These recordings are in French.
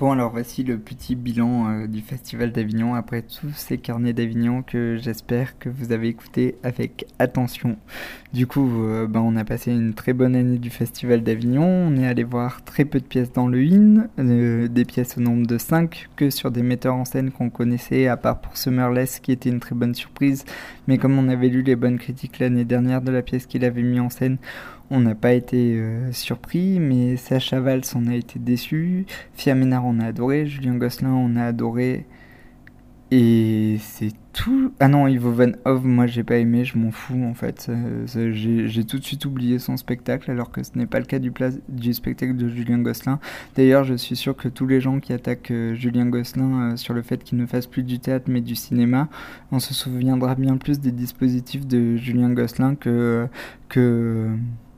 Bon alors voici le petit bilan euh, du Festival d'Avignon. Après tous ces carnets d'Avignon que j'espère que vous avez écoutés avec attention. Du coup, euh, ben, on a passé une très bonne année du Festival d'Avignon, on est allé voir très peu de pièces dans le IN, euh, des pièces au nombre de 5 que sur des metteurs en scène qu'on connaissait à part pour Summerless qui était une très bonne surprise, mais comme on avait lu les bonnes critiques l'année dernière de la pièce qu'il avait mis en scène, on n'a pas été euh, surpris, mais Sacha Valls on a été déçu. Fia Ménard on a adoré, Julien Gosselin on a adoré. Et c'est tout. Ah non, Ivo Van Hove, moi j'ai pas aimé, je m'en fous en fait. J'ai tout de suite oublié son spectacle alors que ce n'est pas le cas du, du spectacle de Julien Gosselin. D'ailleurs, je suis sûr que tous les gens qui attaquent euh, Julien Gosselin euh, sur le fait qu'il ne fasse plus du théâtre mais du cinéma, on se souviendra bien plus des dispositifs de Julien Gosselin que. que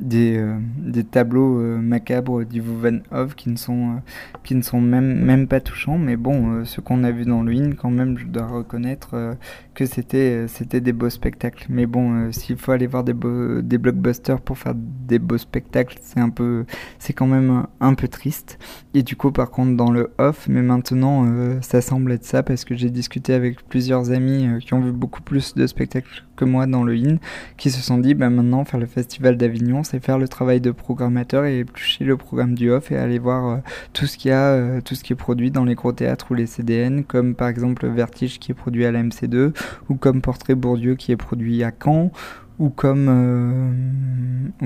des, euh, des tableaux euh, macabres d'Ivo Van Hove qui ne sont, euh, qui ne sont même, même pas touchants, mais bon, ce qu'on a vu dans in, quand même, je dois reconnaître que c'était c'était des beaux spectacles. Mais bon, s'il faut aller voir des, des blockbusters pour faire des beaux spectacles, c'est un peu, c'est quand même un peu triste. Et du coup, par contre, dans le off, mais maintenant, ça semble être ça parce que j'ai discuté avec plusieurs amis qui ont vu beaucoup plus de spectacles que moi dans le in, qui se sont dit, bah maintenant, faire le festival d'Avignon, c'est faire le travail de programmateur et éplucher le programme du off et aller voir euh, tout ce qu'il a, euh, tout ce qui est produit dans les gros théâtres ou les CDN, comme par exemple Vertige qui est produit à la MC2, ou comme Portrait Bourdieu qui est produit à Caen, ou euh,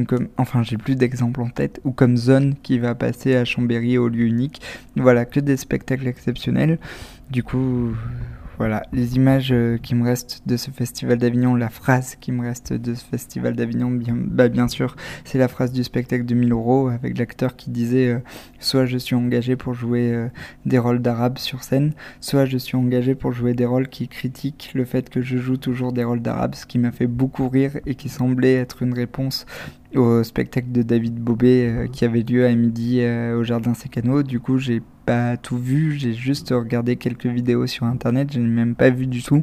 comme enfin j'ai plus d'exemples en tête, ou comme Zone qui va passer à Chambéry au lieu unique. Voilà, que des spectacles exceptionnels. Du coup, voilà, les images euh, qui me restent de ce festival d'Avignon, la phrase qui me reste de ce festival d'Avignon, bien, bah bien sûr, c'est la phrase du spectacle de 1000 euros avec l'acteur qui disait euh, soit je suis engagé pour jouer euh, des rôles d'arabe sur scène, soit je suis engagé pour jouer des rôles qui critiquent le fait que je joue toujours des rôles d'arabe, ce qui m'a fait beaucoup rire et qui semblait être une réponse au spectacle de David Bobet qui avait lieu à midi au Jardin Sécano. Du coup, j'ai pas tout vu, j'ai juste regardé quelques vidéos sur internet, je n'ai même pas vu du tout.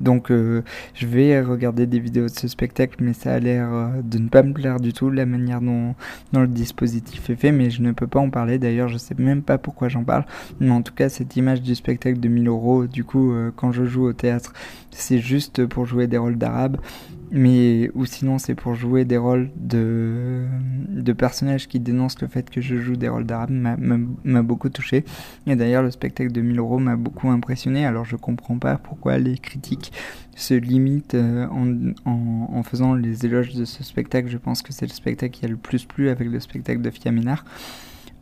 Donc euh, je vais regarder des vidéos de ce spectacle, mais ça a l'air euh, de ne pas me plaire du tout, la manière dont, le dispositif est fait, mais je ne peux pas en parler. D'ailleurs, je sais même pas pourquoi j'en parle. Mais en tout cas, cette image du spectacle de 1000 euros, du coup, euh, quand je joue au théâtre, c'est juste pour jouer des rôles d'arabe. Mais ou sinon c'est pour jouer des rôles de, de personnages qui dénoncent le fait que je joue des rôles d'arabe m'a beaucoup touché. Et d'ailleurs le spectacle de 1000 euros m'a beaucoup impressionné. Alors je comprends pas pourquoi les critiques se limitent euh, en, faisant les éloges de ce spectacle je pense que c'est le spectacle qui a le plus plu avec le spectacle de Fiaménard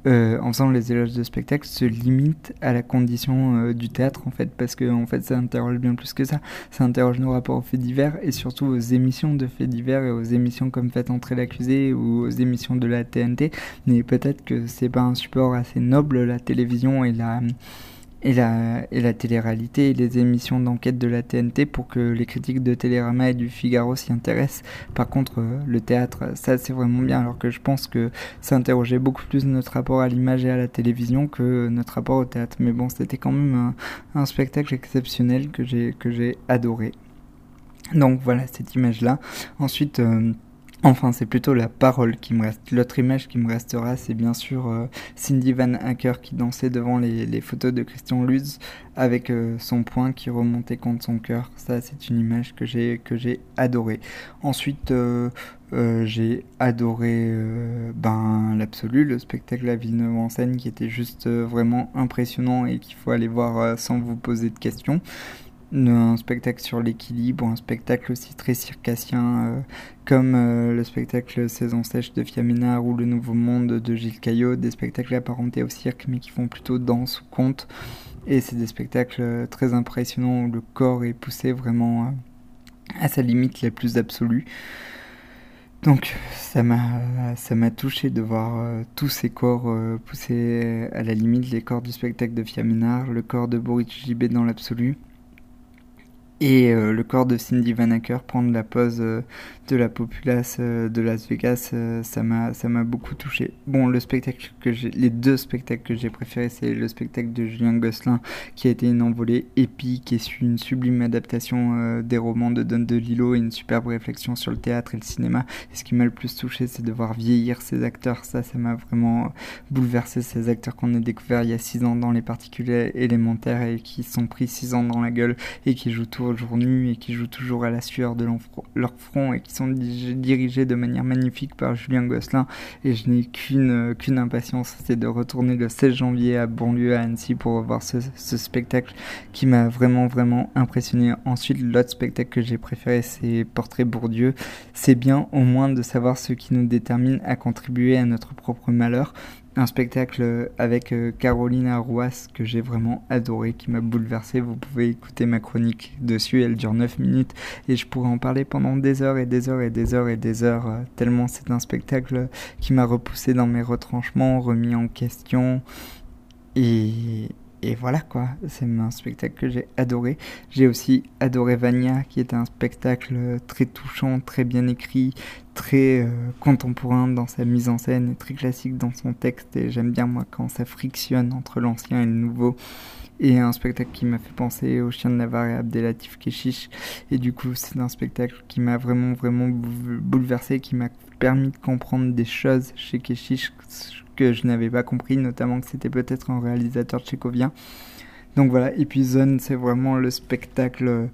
euh, en faisant les éloges de spectacle, se limite à la condition euh, du théâtre, en fait, parce que en fait, ça interroge bien plus que ça. Ça interroge nos rapports aux faits divers et surtout aux émissions de faits divers et aux émissions comme Faites entrer l'accusé ou aux émissions de la TNT. Mais peut-être que c'est pas un support assez noble, la télévision et la et la, et la télé-réalité et les émissions d'enquête de la TNT pour que les critiques de Télérama et du Figaro s'y intéressent. Par contre, euh, le théâtre, ça c'est vraiment bien, alors que je pense que ça interrogeait beaucoup plus notre rapport à l'image et à la télévision que notre rapport au théâtre. Mais bon, c'était quand même un, spectacle exceptionnel que j'ai adoré. Donc voilà cette image-là. Ensuite... Euh, Enfin, c'est plutôt la parole qui me reste. L'autre image qui me restera, c'est bien sûr euh, Cindy Van Acker qui dansait devant les, photos de Christian Lutz avec euh, son poing qui remontait contre son cœur. Ça, c'est une image que j'ai adorée. Ensuite, euh, j'ai adoré ben l'absolu, le spectacle La Villeneuve en scène qui était juste vraiment impressionnant et qu'il faut aller voir sans vous poser de questions un spectacle sur l'équilibre, un spectacle aussi très circassien, euh, comme euh, le spectacle Saison sèche de Fiaménard ou Le Nouveau Monde de Gilles Caillot, des spectacles apparentés au cirque mais qui font plutôt danse ou conte. Et c'est des spectacles euh, très impressionnants où le corps est poussé vraiment à sa limite la plus absolue. Donc ça m'a touché de voir tous ces corps poussés à la limite, les corps du spectacle de Fiaménard, le corps de Boris Gibet dans l'absolu Et euh, le corps de Cindy Van Acker prendre la pose euh, de la populace euh, de Las Vegas, ça m'a ça m'a beaucoup touché. Bon, le spectacle que j'ai, les deux spectacles que j'ai préférés, c'est le spectacle de Julien Gosselin qui a été une envolée épique et une sublime adaptation des romans de Don DeLillo et une superbe réflexion sur le théâtre et le cinéma. Et ce qui m'a le plus touché, c'est de voir vieillir ces acteurs. Ça, ça m'a vraiment bouleversé. Ces acteurs qu'on a découverts il y a six ans dans les particules élémentaires et qui sont pris six ans dans la gueule et qui jouent tout toujours et qui jouent toujours à la sueur de leur front et qui sont dirigés de manière magnifique par Julien Gosselin. Et je n'ai qu'une euh, qu'une impatience, c'est de retourner le 16 janvier à Banlieue à Annecy pour voir ce, ce spectacle qui m'a vraiment vraiment impressionné. Ensuite, l'autre spectacle que j'ai préféré, c'est Portrait Bourdieu. C'est bien au moins de savoir ce qui nous détermine à contribuer à notre propre malheur un spectacle avec euh, Caroline Arrouas que j'ai vraiment adoré, qui m'a bouleversé. Vous pouvez écouter ma chronique dessus, elle dure 9 minutes et je pourrais en parler pendant des heures et des heures et des heures et des heures, euh, tellement c'est un spectacle qui m'a repoussé dans mes retranchements, remis en question et, et voilà quoi, c'est un spectacle que j'ai adoré. J'ai aussi adoré Vania, qui était un spectacle très touchant, très bien écrit, très euh, contemporain dans sa mise en scène et très classique dans son texte. Et j'aime bien moi quand ça frictionne entre l'ancien et le nouveau. Et un spectacle qui m'a fait penser au chien de Navarre et Abdelatif Keshish. Et du coup, c'est un spectacle qui m'a vraiment, vraiment bouleversé, qui m'a permis de comprendre des choses chez Keshish que je n'avais pas compris, notamment que c'était peut-être un réalisateur tchécovien. Donc voilà, et c'est vraiment le spectacle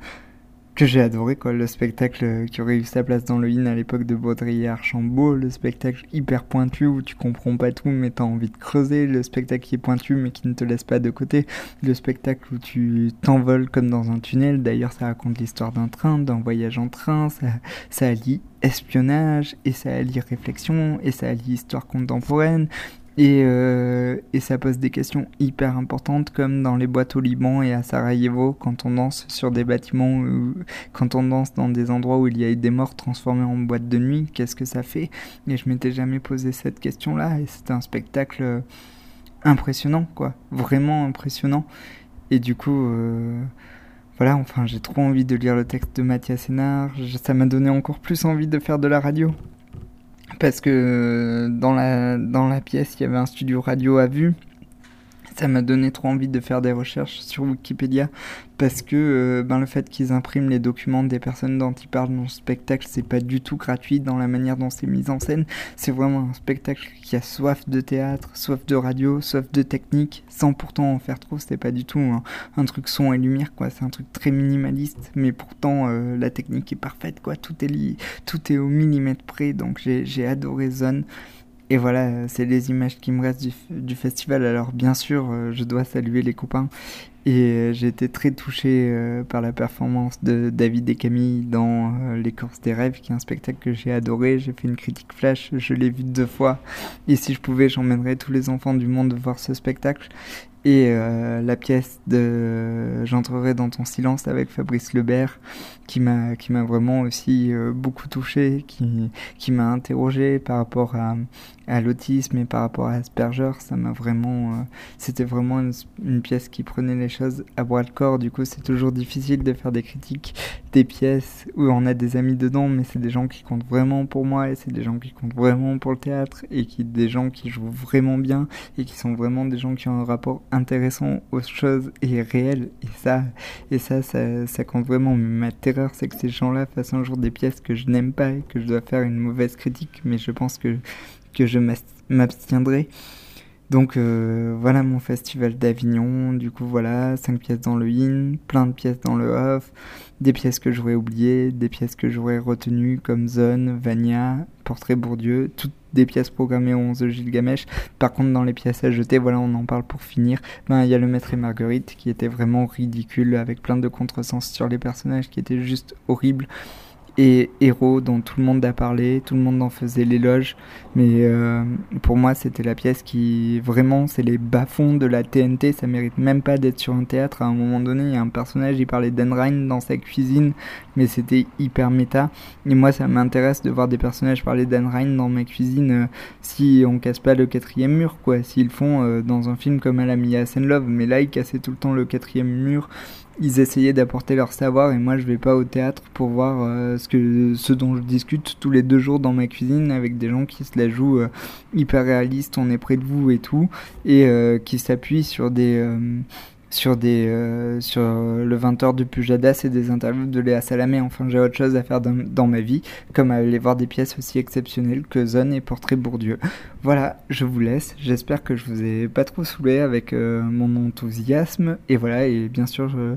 que j'ai adoré, quoi. Le spectacle qui aurait eu sa place dans le in à l'époque de Baudrillard Archambault, le spectacle hyper pointu où tu comprends pas tout mais t'as envie de creuser, le spectacle qui est pointu mais qui ne te laisse pas de côté, le spectacle où tu t'envoles comme dans un tunnel, d'ailleurs ça raconte l'histoire d'un train, d'un voyage en train, ça, ça allie espionnage et ça allie réflexion et ça allie histoire contemporaine et, euh, et, ça pose des questions hyper importantes comme dans les boîtes au Liban et à Sarajevo quand on danse sur des bâtiments, quand on danse dans des endroits où il y a eu des morts transformés en boîtes de nuit, qu'est-ce que ça fait? Et je m'étais jamais posé cette question-là et c'était un spectacle impressionnant, quoi, vraiment impressionnant. Et du coup, euh, voilà, enfin j'ai trop envie de lire le texte de Mathias Sénard, ça m'a donné encore plus envie de faire de la radio parce que dans la, dans la pièce, il y avait un studio radio à vue ça m'a donné trop envie de faire des recherches sur Wikipédia parce que euh, ben, le fait qu'ils impriment les documents des personnes dont ils parlent dans le spectacle, c'est pas du tout gratuit dans la manière dont c'est mis en scène. C'est vraiment un spectacle qui a soif de théâtre, soif de radio, soif de technique, sans pourtant en faire trop. C'était pas du tout un, truc son et lumière, quoi. C'est un truc très minimaliste, mais pourtant euh, la technique est parfaite, quoi. Tout est, tout est au millimètre près, donc j'ai adoré Zone. Et voilà, c'est les images qui me restent du, festival. Alors bien sûr, euh, je dois saluer les copains. Et euh, j'ai été très touché euh, par la performance de David et Camille dans Les Courses des Rêves, qui est un spectacle que j'ai adoré. J'ai fait une critique flash, je l'ai vu deux fois. Et si je pouvais, j'emmènerais tous les enfants du monde voir ce spectacle et euh, la pièce de J'entrerai dans ton silence avec Fabrice Lebert qui m'a qui m'a vraiment aussi euh, beaucoup touché qui qui m'a interrogé par rapport à, l'autisme et par rapport à Asperger. Ça m'a vraiment euh, c'était vraiment une, une, pièce qui prenait les choses à bras le corps. Du coup c'est toujours difficile de faire des critiques des pièces où on a des amis dedans mais c'est des gens qui comptent vraiment pour moi et c'est des gens qui comptent vraiment pour le théâtre et qui des gens qui jouent vraiment bien et qui sont vraiment des gens qui ont un rapport intéressant aux choses et réel et ça et ça, ça, compte vraiment. Ma terreur c'est que ces gens-là fassent un jour des pièces que je n'aime pas et que je dois faire une mauvaise critique. Mais je pense que que je m'abstiendrai donc euh, voilà mon festival d'Avignon, du coup voilà, 5 pièces dans le in, plein de pièces dans le off, des pièces que j'aurais oubliées, des pièces que j'aurais retenues comme Zone, Vania, Portrait Bourdieu, toutes des pièces programmées au 11 Gilgamesh. Par contre dans les pièces à jeter, voilà on en parle pour finir, ben il y a le Maître et Marguerite qui était vraiment ridicule avec plein de contresens sur les personnages qui étaient juste horribles. Et héros dont tout le monde a parlé, tout le monde en faisait l'éloge, mais euh, pour moi c'était la pièce qui vraiment c'est les bas-fonds de la TNT, ça mérite même pas d'être sur un théâtre. À un moment donné, il y a un personnage, il parlait d'Enrain dans sa cuisine, mais c'était hyper méta. Et moi ça m'intéresse de voir des personnages parler d'Enrain dans ma cuisine euh, si on casse pas le quatrième mur, quoi. S'ils font euh, dans un film comme Alamia Love, mais là ils cassaient tout le temps le quatrième mur ils essayaient d'apporter leur savoir et moi je vais pas au théâtre pour voir euh, ce que ce dont je discute tous les deux jours dans ma cuisine avec des gens qui se la jouent euh, hyper réaliste, on est près de vous et tout et euh, qui s'appuient sur des sur des euh, sur le 20h de Pujadas et des interviews de Léa Salamé. Enfin, j'ai autre chose à faire dans, ma vie, comme aller voir des pièces aussi exceptionnelles que Zone et Portrait Bourdieu. Voilà, je vous laisse. J'espère que je vous ai pas trop saoulé avec euh, mon enthousiasme. Et voilà, et bien sûr, je,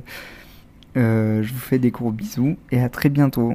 euh, je vous fais des gros bisous et à très bientôt.